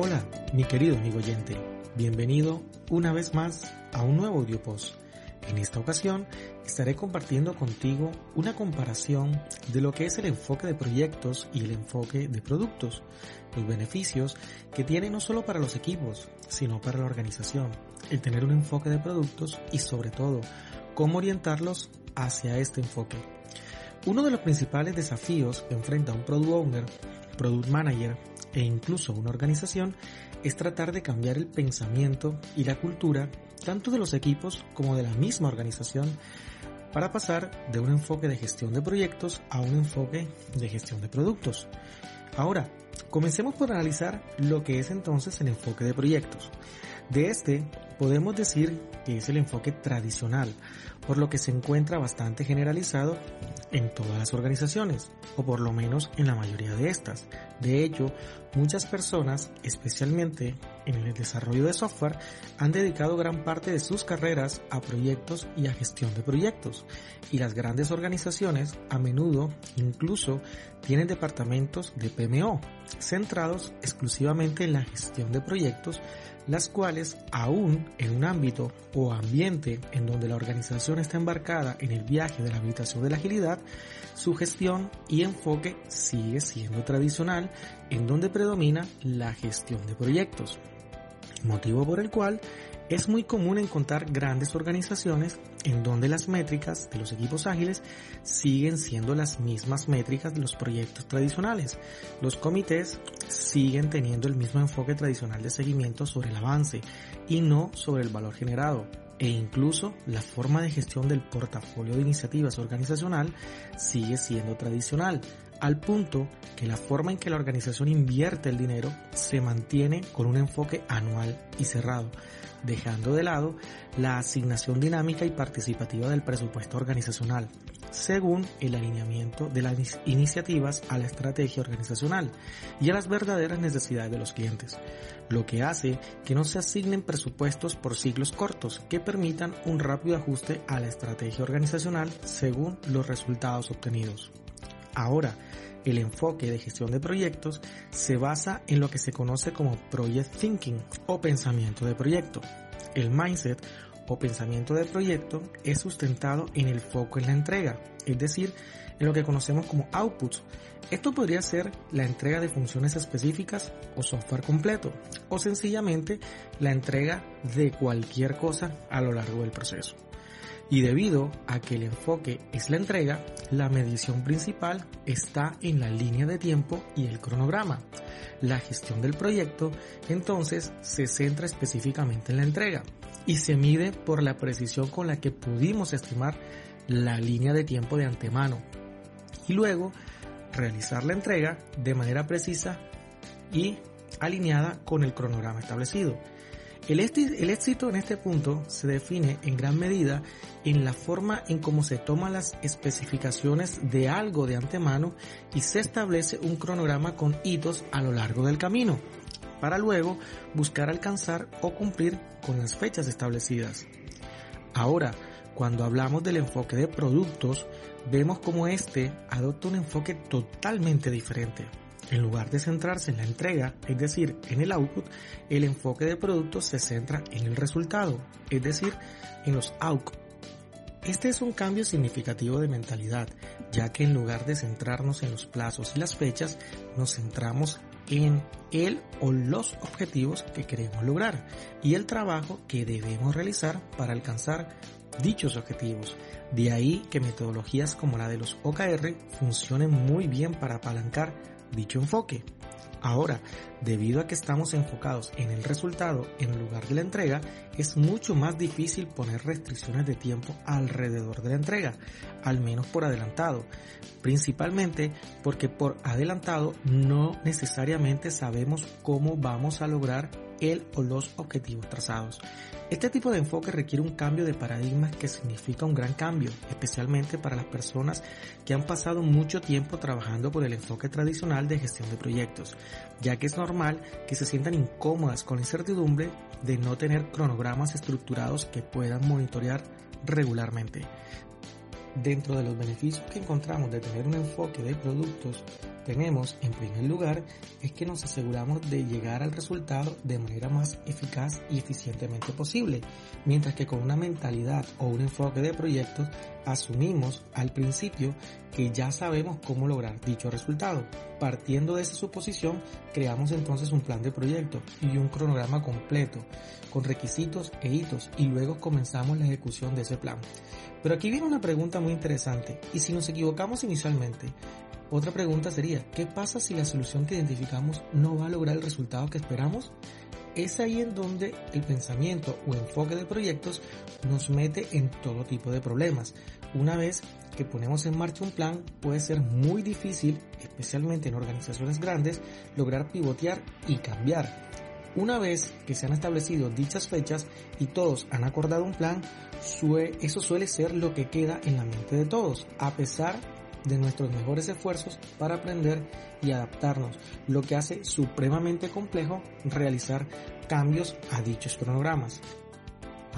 Hola, mi querido amigo oyente. Bienvenido una vez más a un nuevo audio post. En esta ocasión estaré compartiendo contigo una comparación de lo que es el enfoque de proyectos y el enfoque de productos, los beneficios que tiene no solo para los equipos, sino para la organización, el tener un enfoque de productos y sobre todo cómo orientarlos hacia este enfoque. Uno de los principales desafíos que enfrenta un product owner, product manager e incluso una organización es tratar de cambiar el pensamiento y la cultura tanto de los equipos como de la misma organización para pasar de un enfoque de gestión de proyectos a un enfoque de gestión de productos. Ahora, comencemos por analizar lo que es entonces el enfoque de proyectos. De este podemos decir que es el enfoque tradicional, por lo que se encuentra bastante generalizado en todas las organizaciones, o por lo menos en la mayoría de estas. De hecho, muchas personas, especialmente en el desarrollo de software, han dedicado gran parte de sus carreras a proyectos y a gestión de proyectos. Y las grandes organizaciones a menudo incluso tienen departamentos de PMO, centrados exclusivamente en la gestión de proyectos, las cuales aún en un ámbito o ambiente en donde la organización está embarcada en el viaje de la habitación de la agilidad, su gestión y enfoque sigue siendo tradicional en donde predomina la gestión de proyectos. Motivo por el cual es muy común encontrar grandes organizaciones en donde las métricas de los equipos ágiles siguen siendo las mismas métricas de los proyectos tradicionales. Los comités siguen teniendo el mismo enfoque tradicional de seguimiento sobre el avance y no sobre el valor generado e incluso la forma de gestión del portafolio de iniciativas organizacional sigue siendo tradicional, al punto que la forma en que la organización invierte el dinero se mantiene con un enfoque anual y cerrado, dejando de lado la asignación dinámica y participativa del presupuesto organizacional, según el alineamiento de las iniciativas a la estrategia organizacional y a las verdaderas necesidades de los clientes, lo que hace que no se asignen presupuestos por ciclos cortos que permitan un rápido ajuste a la estrategia organizacional según los resultados obtenidos. Ahora, el enfoque de gestión de proyectos se basa en lo que se conoce como Project Thinking o pensamiento de proyecto. El mindset o pensamiento de proyecto es sustentado en el foco en la entrega, es decir, en lo que conocemos como outputs. Esto podría ser la entrega de funciones específicas o software completo, o sencillamente la entrega de cualquier cosa a lo largo del proceso. Y debido a que el enfoque es la entrega, la medición principal está en la línea de tiempo y el cronograma. La gestión del proyecto entonces se centra específicamente en la entrega y se mide por la precisión con la que pudimos estimar la línea de tiempo de antemano y luego realizar la entrega de manera precisa y alineada con el cronograma establecido. El, éxito en este punto se define en gran medida en la forma en cómo se toman las especificaciones de algo de antemano y se establece un cronograma con hitos a lo largo del camino, para luego buscar alcanzar o cumplir con las fechas establecidas. Ahora, cuando hablamos del enfoque de productos, vemos como este adopta un enfoque totalmente diferente. En lugar de centrarse en la entrega, es decir, en el output, el enfoque de productos se centra en el resultado, es decir, en los outputs. Este es un cambio significativo de mentalidad, ya que en lugar de centrarnos en los plazos y las fechas, nos centramos en el o los objetivos que queremos lograr y el trabajo que debemos realizar para alcanzar dichos objetivos. De ahí que metodologías como la de los OKR funcionen muy bien para apalancar dicho enfoque. Ahora, debido a que estamos enfocados en el resultado en lugar de la entrega, es mucho más difícil poner restricciones de tiempo alrededor de la entrega, al menos por adelantado, principalmente porque por adelantado no necesariamente sabemos cómo vamos a lograr el o los objetivos trazados. Este tipo de enfoque requiere un cambio de paradigma que significa un gran cambio, especialmente para las personas que han pasado mucho tiempo trabajando por el enfoque tradicional de gestión de proyectos, ya que es normal que se sientan incómodas con la incertidumbre de no tener cronogramas estructurados que puedan monitorear regularmente. Dentro de los beneficios que encontramos de tener un enfoque de productos obtenemos, en primer lugar, es que nos aseguramos de llegar al resultado de manera más eficaz y eficientemente posible, mientras que con una mentalidad o un enfoque de proyectos asumimos al principio que ya sabemos cómo lograr dicho resultado. Partiendo de esa suposición, creamos entonces un plan de proyecto y un cronograma completo, con requisitos e hitos, y luego comenzamos la ejecución de ese plan. Pero aquí viene una pregunta muy interesante, y si nos equivocamos inicialmente, otra pregunta sería, ¿qué pasa si la solución que identificamos no va a lograr el resultado que esperamos? Es ahí en donde el pensamiento o enfoque de proyectos nos mete en todo tipo de problemas. Una vez que ponemos en marcha un plan, puede ser muy difícil, especialmente en organizaciones grandes, lograr pivotear y cambiar. Una vez que se han establecido dichas fechas y todos han acordado un plan, eso suele ser lo que queda en la mente de todos, a pesar de nuestros mejores esfuerzos para aprender y adaptarnos, lo que hace supremamente complejo realizar cambios a dichos cronogramas.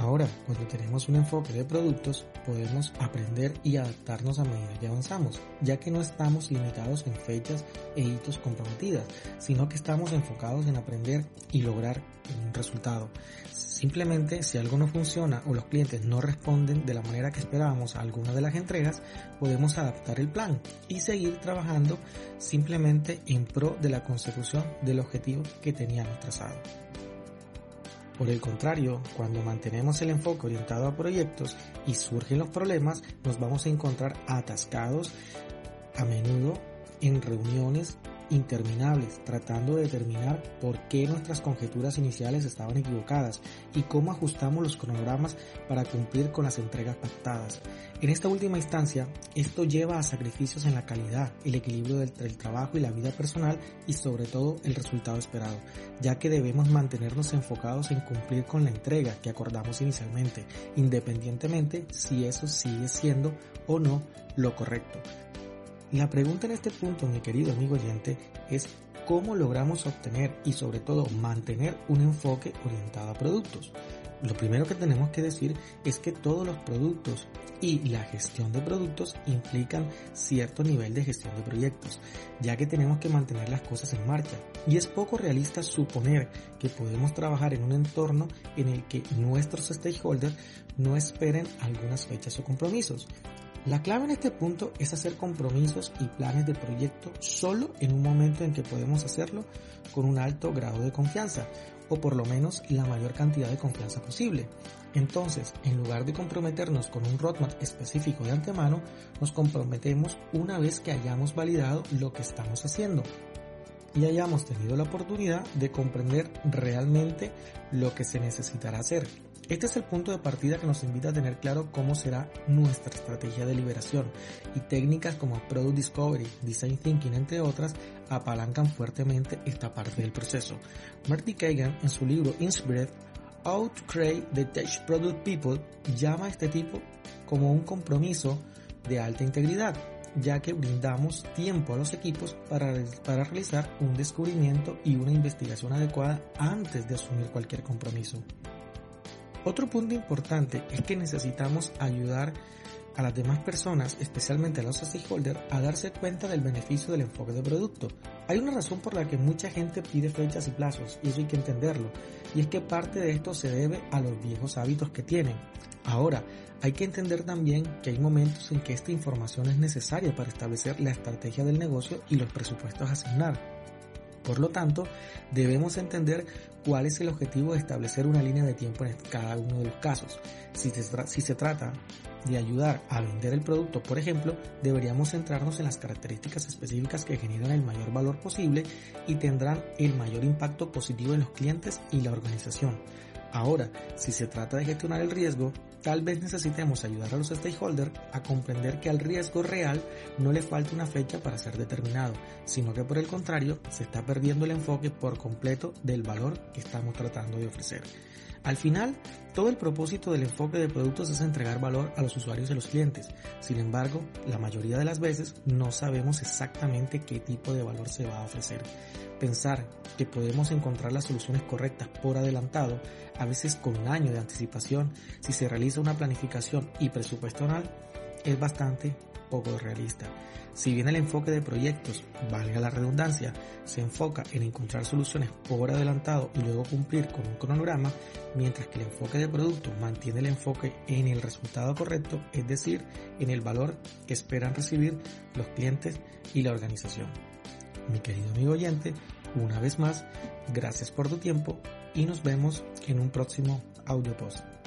Ahora, cuando tenemos un enfoque de productos, podemos aprender y adaptarnos a medida que avanzamos, ya que no estamos limitados en fechas e hitos comprometidas, sino que estamos enfocados en aprender y lograr un resultado. Simplemente, si algo no funciona o los clientes no responden de la manera que esperábamos a alguna de las entregas, podemos adaptar el plan y seguir trabajando simplemente en pro de la consecución del objetivo que teníamos trazado. Por el contrario, cuando mantenemos el enfoque orientado a proyectos y surgen los problemas, nos vamos a encontrar atascados a menudo en reuniones interminables tratando de determinar por qué nuestras conjeturas iniciales estaban equivocadas y cómo ajustamos los cronogramas para cumplir con las entregas pactadas. En esta última instancia, esto lleva a sacrificios en la calidad, el equilibrio del, trabajo y la vida personal y sobre todo el resultado esperado, ya que debemos mantenernos enfocados en cumplir con la entrega que acordamos inicialmente, independientemente si eso sigue siendo o no lo correcto. La pregunta en este punto, mi querido amigo oyente, es cómo logramos obtener y sobre todo mantener un enfoque orientado a productos. Lo primero que tenemos que decir es que todos los productos y la gestión de productos implican cierto nivel de gestión de proyectos, ya que tenemos que mantener las cosas en marcha. Y es poco realista suponer que podemos trabajar en un entorno en el que nuestros stakeholders no esperen algunas fechas o compromisos. La clave en este punto es hacer compromisos y planes de proyecto solo en un momento en que podemos hacerlo con un alto grado de confianza, o por lo menos la mayor cantidad de confianza posible. Entonces, en lugar de comprometernos con un roadmap específico de antemano, nos comprometemos una vez que hayamos validado lo que estamos haciendo y hayamos tenido la oportunidad de comprender realmente lo que se necesitará hacer este es el punto de partida que nos invita a tener claro cómo será nuestra estrategia de liberación y técnicas como Product Discovery, Design Thinking, entre otras, apalancan fuertemente esta parte del proceso. Marty Kagan, en su libro Inspired, How to Create the Tech Product People, llama a este tipo como un compromiso de alta integridad, ya que brindamos tiempo a los equipos para, para realizar un descubrimiento y una investigación adecuada antes de asumir cualquier compromiso. Otro punto importante es que necesitamos ayudar a las demás personas, especialmente a los stakeholders, a darse cuenta del beneficio del enfoque de producto. Hay una razón por la que mucha gente pide fechas y plazos, y eso hay que entenderlo, y es que parte de esto se debe a los viejos hábitos que tienen. Ahora, hay que entender también que hay momentos en que esta información es necesaria para establecer la estrategia del negocio y los presupuestos a asignar. Por lo tanto, debemos entender cuál es el objetivo de establecer una línea de tiempo en cada uno de los casos. Si se, trata de ayudar a vender el producto, por ejemplo, deberíamos centrarnos en las características específicas que generan el mayor valor posible y tendrán el mayor impacto positivo en los clientes y la organización. Ahora, si se trata de gestionar el riesgo, tal vez necesitemos ayudar a los stakeholders a comprender que al riesgo real no le falta una fecha para ser determinado, sino que por el contrario se está perdiendo el enfoque por completo del valor que estamos tratando de ofrecer. Al final, todo el propósito del enfoque de productos es entregar valor a los usuarios y a los clientes. Sin embargo, la mayoría de las veces no sabemos exactamente qué tipo de valor se va a ofrecer. Pensar que podemos encontrar las soluciones correctas por adelantado, a veces con un año de anticipación, si se realiza una planificación y presupuesto es bastante poco realista. Si bien el enfoque de proyectos, valga la redundancia, se enfoca en encontrar soluciones por adelantado y luego cumplir con un cronograma, mientras que el enfoque de producto mantiene el enfoque en el resultado correcto, es decir, en el valor que esperan recibir los clientes y la organización. Mi querido amigo oyente, una vez más, gracias por tu tiempo y nos vemos en un próximo audio post.